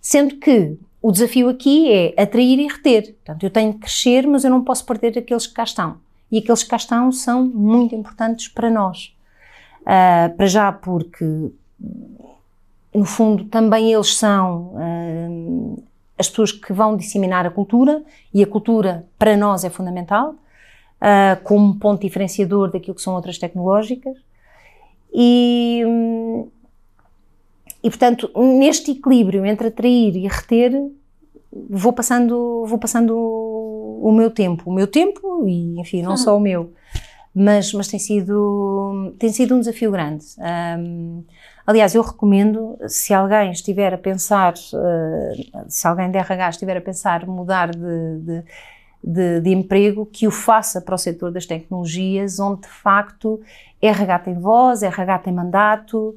Sendo que o desafio aqui é atrair e reter. Portanto, eu tenho que crescer, mas eu não posso perder aqueles que cá estão. E aqueles que cá estão são muito importantes para nós. Uh, para já porque, no fundo, também eles são uh, as pessoas que vão disseminar a cultura, e a cultura para nós é fundamental, uh, como ponto diferenciador daquilo que são outras tecnológicas. E, e, portanto, neste equilíbrio entre atrair e reter, vou passando, vou passando o meu tempo. O meu tempo e, enfim, não só o meu. Mas, mas tem, sido, tem sido um desafio grande. Um, aliás, eu recomendo, se alguém estiver a pensar, uh, se alguém de RH estiver a pensar mudar de, de de, de, emprego que o faça para o setor das tecnologias, onde de facto RH tem voz, RH tem mandato,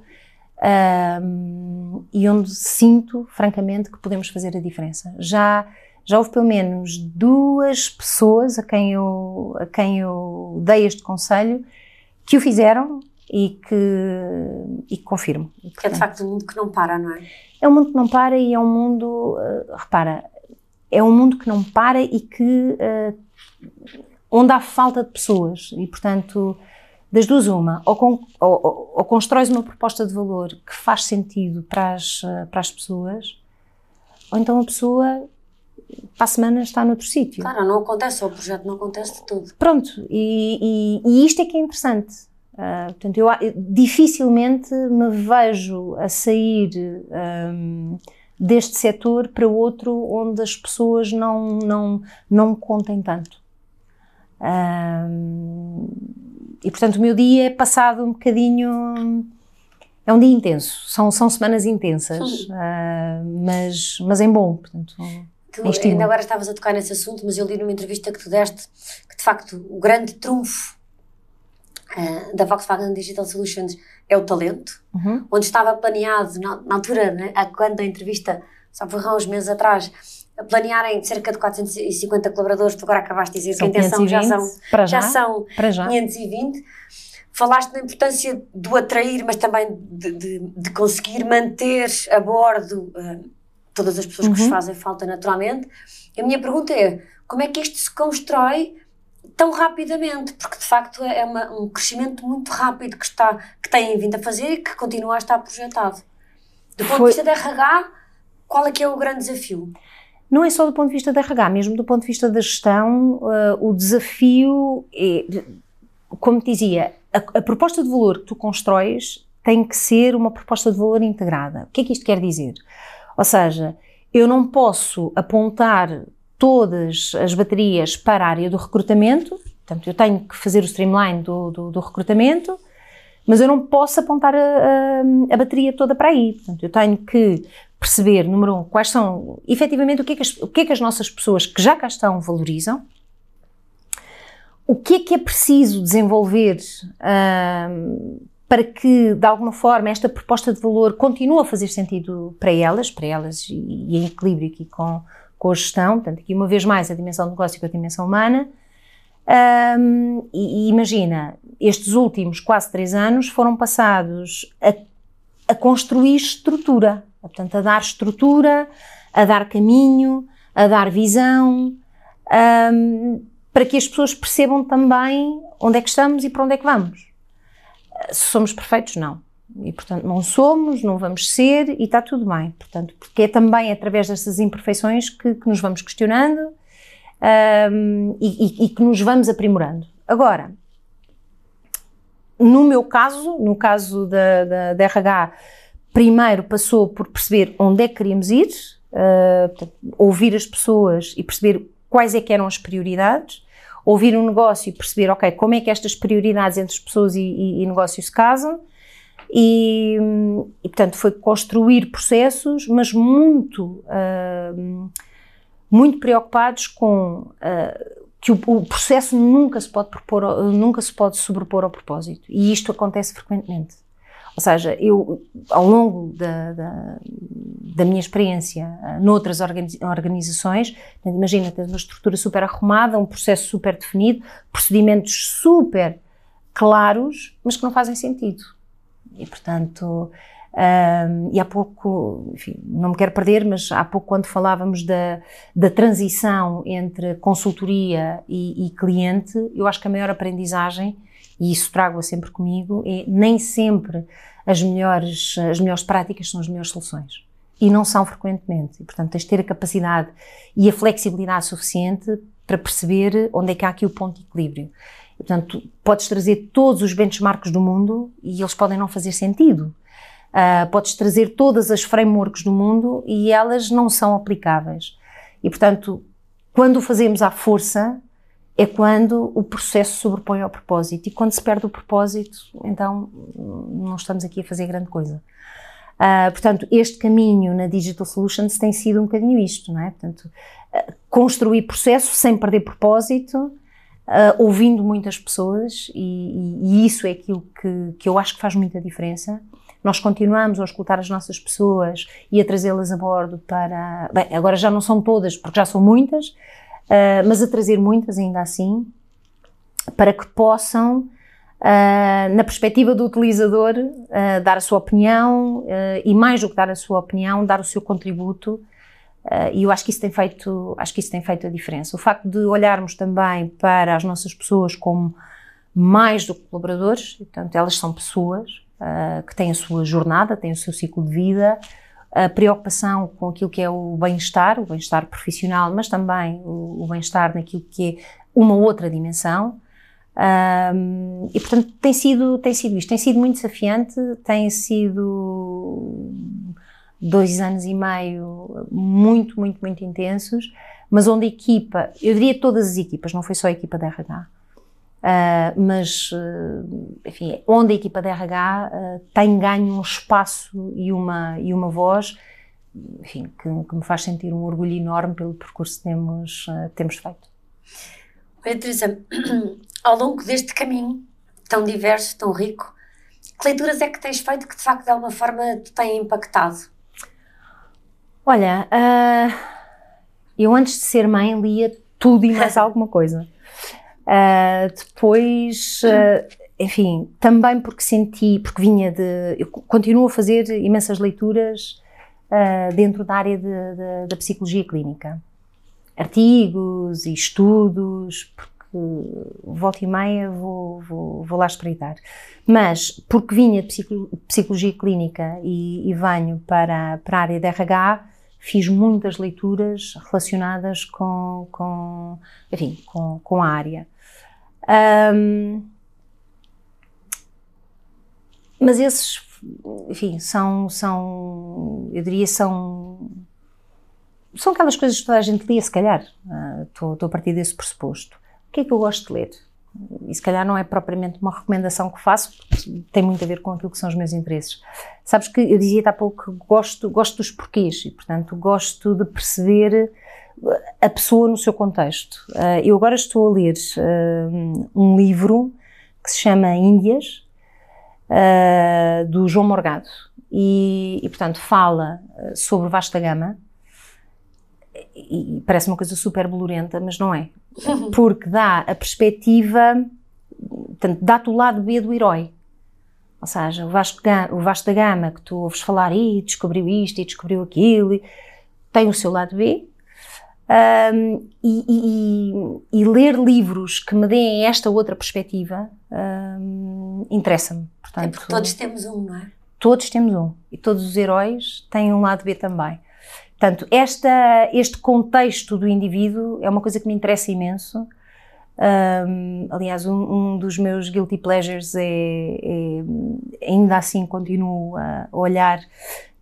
um, e onde sinto, francamente, que podemos fazer a diferença. Já, já houve pelo menos duas pessoas a quem eu, a quem eu dei este conselho que o fizeram e que, e que confirmo. Que é de facto um mundo que não para, não é? É um mundo que não para e é um mundo, uh, repara, é um mundo que não para e que, uh, onde há falta de pessoas e, portanto, das duas, uma, ou, com, ou, ou, constróis uma proposta de valor que faz sentido para as, para as pessoas, ou então a pessoa para a semana está noutro sítio. Claro, não acontece, o projeto não acontece de tudo. Pronto, e, e, e isto é que é interessante. Uh, portanto, eu dificilmente me vejo a sair um, deste setor para outro onde as pessoas não, não, não contem tanto. Um, e portanto o meu dia é passado um bocadinho. É um dia intenso, são, são semanas intensas, uh, mas, mas em bom. Portanto, Tu ainda agora estavas a tocar nesse assunto, mas eu li numa entrevista que tu deste que de facto o grande trunfo uh, da Volkswagen Digital Solutions é o talento, uhum. onde estava planeado na, na altura, né, quando a entrevista, só por uns meses atrás, a planearem cerca de 450 colaboradores, tu agora acabaste de dizer são que a intenção 520, já são, já. já são para já. 520. Falaste da importância do atrair, mas também de, de, de conseguir manter a bordo uh, todas as pessoas uhum. que vos fazem falta naturalmente. A minha pergunta é, como é que isto se constrói tão rapidamente? Porque de facto é uma, um crescimento muito rápido que, está, que têm vindo a fazer e que continua a estar projetado. Do ponto Foi... de vista da RH, qual é que é o grande desafio? Não é só do ponto de vista da RH, mesmo do ponto de vista da gestão, uh, o desafio é, como te dizia, a, a proposta de valor que tu constróis tem que ser uma proposta de valor integrada. O que é que isto quer dizer? Ou seja, eu não posso apontar todas as baterias para a área do recrutamento, portanto, eu tenho que fazer o streamline do, do, do recrutamento, mas eu não posso apontar a, a, a, bateria toda para aí. Portanto, eu tenho que perceber, número um, quais são, efetivamente, o que, é que as, o que é que as nossas pessoas que já cá estão valorizam, o que é que é preciso desenvolver para que, de alguma forma, esta proposta de valor continue a fazer sentido para elas, para elas e, em equilíbrio aqui com, com a gestão, portanto, aqui uma vez mais a dimensão do negócio com a dimensão humana. Um, e, e, imagina, estes últimos quase três anos foram passados a, a construir estrutura, portanto, a dar estrutura, a dar caminho, a dar visão, um, para que as pessoas percebam também onde é que estamos e para onde é que vamos se somos perfeitos, não. E, portanto, não somos, não vamos ser e está tudo bem. Portanto, porque é também através dessas imperfeições que, que nos vamos questionando um, e, e, e que nos vamos aprimorando. Agora, no meu caso, no caso da, da, da RH, primeiro passou por perceber onde é que queríamos ir, uh, portanto, ouvir as pessoas e perceber quais é que eram as prioridades, ouvir um negócio e perceber, ok, como é que estas prioridades entre as pessoas e, e, e negócios se casam. E, e, portanto, foi construir processos, mas muito, uh, muito preocupados com uh, que o, o, processo nunca se pode propor, nunca se pode sobrepor ao propósito. E isto acontece frequentemente. Ou seja, eu, ao longo da, da, da minha experiência uh, noutras organizações, imagina, tens uma estrutura super arrumada, um processo super definido, procedimentos super claros, mas que não fazem sentido. E, portanto, um, e há pouco, enfim, não me quero perder, mas há pouco, quando falávamos da, da transição entre consultoria e, e cliente, eu acho que a maior aprendizagem e isso trago-a sempre comigo, é nem sempre as melhores, as melhores práticas são as melhores soluções. E não são frequentemente. E, portanto, tens de ter a capacidade e a flexibilidade suficiente para perceber onde é que há aqui o ponto de equilíbrio. E, portanto, podes trazer todos os benchmarks do mundo e eles podem não fazer sentido. Uh, podes trazer todas as frameworks do mundo e elas não são aplicáveis. E, portanto, quando o fazemos à força, é quando o processo sobrepõe ao propósito. E quando se perde o propósito, então não estamos aqui a fazer grande coisa. Uh, portanto, este caminho na Digital Solutions tem sido um bocadinho isto, não é? Portanto, uh, construir processo sem perder propósito, uh, ouvindo muitas pessoas, e, e, e, isso é aquilo que, que eu acho que faz muita diferença. Nós continuamos a escutar as nossas pessoas e a trazê-las a bordo para. Bem, agora já não são todas, porque já são muitas, uh, mas a trazer muitas ainda assim, para que possam, uh, na perspectiva do utilizador, uh, dar a sua opinião e mais do que dar a sua opinião, dar o seu contributo. e eu acho que isso tem feito, acho que isso tem feito a diferença. O facto de olharmos também para as nossas pessoas como mais do que colaboradores, portanto, elas são pessoas que têm a sua jornada, têm o seu ciclo de vida, a preocupação com aquilo que é o bem-estar, o bem-estar profissional, mas também o, o bem-estar naquilo que é uma outra dimensão. Um, e portanto tem sido, tem sido isto, tem sido muito desafiante, tem sido dois anos e meio muito, muito, muito intensos, mas onde a equipa, eu diria todas as equipas, não foi só a equipa da RH, Uh, mas, uh, enfim, onde a equipa da RH uh, tem ganho um espaço e uma, e uma voz enfim, que, que, me faz sentir um orgulho enorme pelo percurso que temos, temos feito. Olha, Teresa, (clears throat) ao longo deste caminho tão diverso, tão rico, que leituras é que tens feito que de facto de alguma forma te têm impactado? Olha, eu antes de ser mãe lia tudo e mais (laughs) alguma coisa. Uh, depois, uh, enfim, também porque senti, porque vinha de. Eu continuo a fazer imensas leituras dentro da área de, de, da psicologia clínica. Artigos e estudos, volta e meia vou, vou, vou lá espreitar. Mas, porque vinha de psicologia clínica e, e venho para, para a área de RH, fiz muitas leituras relacionadas com, com enfim, com, com a área. Um, mas esses, enfim, são, são, eu diria, são, são aquelas coisas que toda a gente lia, se calhar. Estou uh, a partir desse pressuposto que é que eu gosto de ler? E se calhar não é propriamente uma recomendação que faço, porque tem muito a ver com aquilo que são os meus interesses. Sabes que eu dizia há pouco que gosto, gosto dos porquês e, portanto, gosto de perceber a pessoa no seu contexto. Ah, eu agora estou a ler ah, um livro que se chama Índias, ah, do João Morgado, e, e portanto, fala sobre vasta gama, e parece uma coisa super bolorenta, mas não é. Porque dá a perspectiva, portanto, dá-te o lado B do herói. Ou seja, o Vasco, o Vasco da Gama, que tu ouves falar, e descobriu isto e descobriu aquilo, tem o seu lado B. Um, e, e, e, ler livros que me deem esta outra perspectiva um, interessa-me. É porque todos temos um, não é? Todos temos um. E todos os heróis têm um lado B também. Portanto, esta, este contexto do indivíduo é uma coisa que me interessa imenso. Um, aliás, um, um, dos meus guilty pleasures é, é, ainda assim continuo a olhar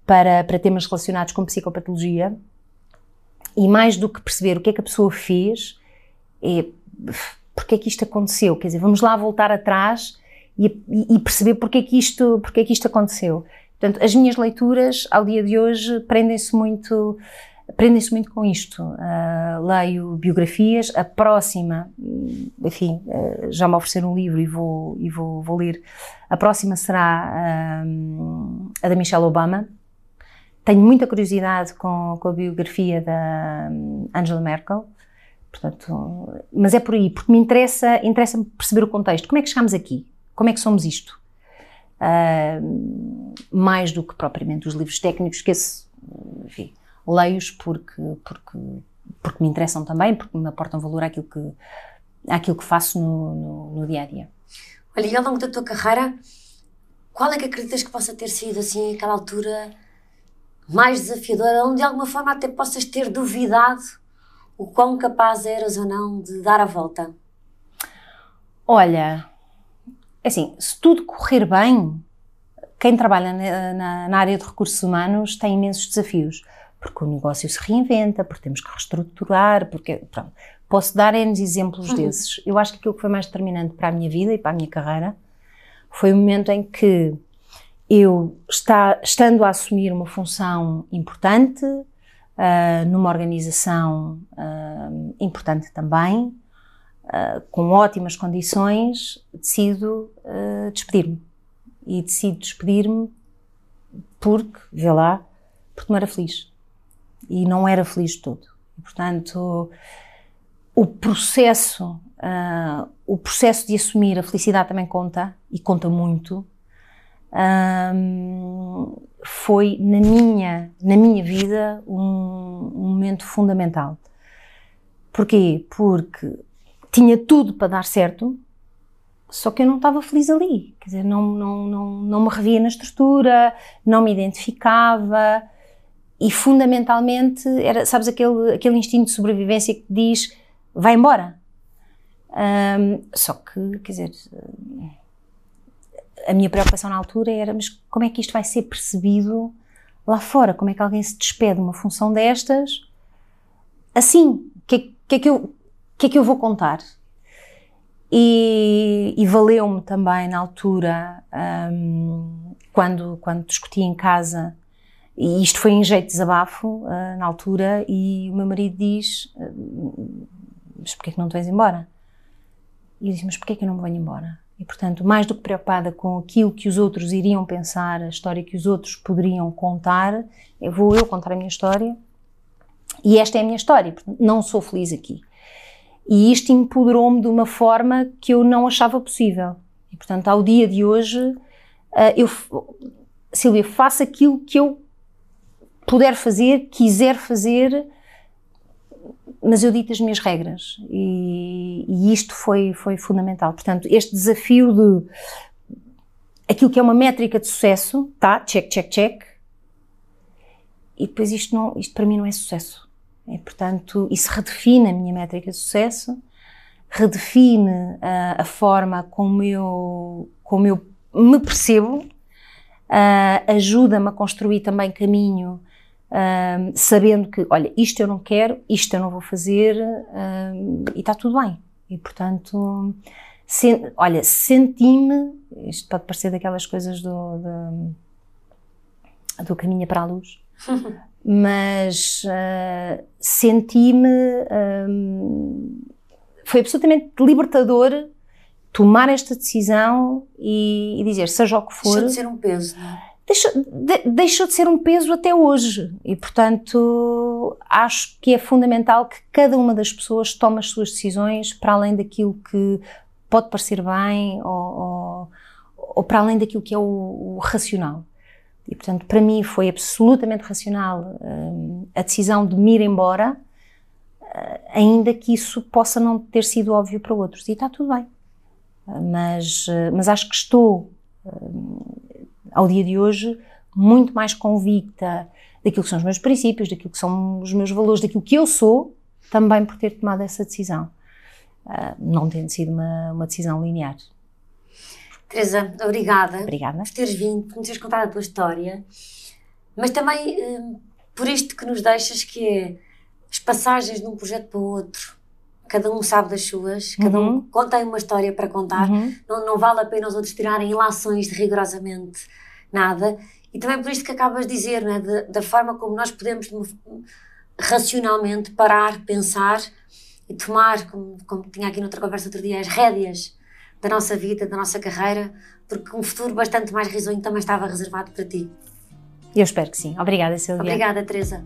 para, para temas relacionados com psicopatologia e mais do que perceber o que é que a pessoa fez, é porque é que isto aconteceu. Quer dizer, vamos lá voltar atrás e, e perceber porque é que isto, porque é que isto aconteceu. Portanto, as minhas leituras ao dia de hoje prendem-se muito prendem-se muito com isto. Uh, leio biografias, a próxima, enfim, uh, já me ofereceram um livro e vou, e vou, vou ler. A próxima será uh, a da Michelle Obama. Tenho muita curiosidade com, com a biografia da Angela Merkel. Portanto, mas é por aí, porque me interessa, interessa perceber o contexto. Como é que chegamos aqui? Como é que somos isto? uh, mais do que propriamente os livros técnicos, que esse, enfim, leio-os porque, porque, porque me interessam também, porque me aportam valor àquilo que, àquilo que faço no, no, no dia a dia. Olha, e ao longo da tua carreira, qual é que acreditas que possa ter sido, assim, aquela altura mais desafiadora, onde de alguma forma até possas ter duvidado o quão capaz eras ou não de dar a volta? Olha, é assim, se tudo correr bem, quem trabalha na, na, na, área de recursos humanos tem imensos desafios, porque o negócio se reinventa, porque temos que reestruturar, porque, pronto, posso dar N exemplos uhum. desses. Eu acho que aquilo que foi mais determinante para a minha vida e para a minha carreira foi o momento em que eu, está, estando a assumir uma função importante, uh, numa organização uh, importante também, uh, com ótimas condições, decido despedir-me. E decido despedir-me porque, vê lá, porque não era feliz. E não era feliz de todo. Portanto, o processo, o processo de assumir a felicidade também conta, e conta muito, um, foi na minha, na minha vida um, um momento fundamental. Porquê? Porque tinha tudo para dar certo, só que eu não estava feliz ali. Quer dizer, não, não, não, não me revia na estrutura, não me identificava e fundamentalmente era, sabes, aquele, aquele instinto de sobrevivência que diz vai embora. Um, só que, quer dizer, a minha preocupação na altura era, mas como é que isto vai ser percebido lá fora? Como é que alguém se despede de uma função destas assim? O que, que é que eu que é que eu vou contar? E, e valeu-me também na altura, um, quando, quando discuti em casa E isto foi em jeito de desabafo uh, na altura, e o meu marido diz: uh, Mas porquê que não te vais embora? E eu disse: Mas porquê que eu não me venho embora? E portanto, mais do que preocupada com aquilo que os outros iriam pensar, a história que os outros poderiam contar, eu vou eu contar a minha história. E esta é a minha história, não sou feliz aqui. E isto empoderou-me de uma forma que eu não achava possível. E portanto, ao dia de hoje, uh, eu, Silvia, faço aquilo que eu puder fazer, quiser fazer, mas eu dito as minhas regras e, e, isto foi, foi fundamental. Portanto, este desafio de aquilo que é uma métrica de sucesso, tá? Check, check, check. E depois isto, não, isto para mim não é sucesso. E, portanto, isso redefine a minha métrica de sucesso, redefine a, a forma como eu, como eu me percebo, uh, ajuda-me a construir também caminho um, sabendo que, olha, isto eu não quero, isto eu não vou fazer um, e está tudo bem. E portanto, sen, olha, senti-me, isto pode parecer daquelas coisas do, do, do caminho para a luz, (laughs) mas uh, senti-me, um, foi absolutamente libertador tomar esta decisão e, e dizer, seja o que for. Deixa de ser um peso, não é? Deixou de, deixou de ser um peso até hoje. E, portanto, acho que é fundamental que cada uma das pessoas tome as suas decisões para além daquilo que pode parecer bem ou, ou, ou para além daquilo que é o, o, racional. E, portanto, para mim foi absolutamente racional um, a decisão de me ir embora, uh, ainda que isso possa não ter sido óbvio para outros. E está tudo bem. Uh, mas, uh, mas acho que estou hum, ao dia de hoje, muito mais convicta daquilo que são os meus princípios, daquilo que são os meus valores, daquilo que eu sou, também por ter tomado essa decisão. Uh, não tendo sido uma, uma decisão linear. Teresa, obrigada, obrigada por teres vindo, por nos teres contado a tua história, mas também uh, por isto que nos deixas, que é as passagens de um projeto para o outro. Cada um sabe das suas, cada um uhum. conta uma história para contar. Uhum. Não, não vale a pena os outros tirarem ilações de rigorosamente nada. E também por isto que acabas de dizer, né? De, da forma como nós podemos racionalmente parar, pensar e tomar, como, como tinha aqui noutra conversa outro dia, as rédeas da nossa vida, da nossa carreira, porque um futuro bastante mais risonho também estava reservado para ti. Eu espero que sim. Obrigada, Silvia. Obrigada, Teresa.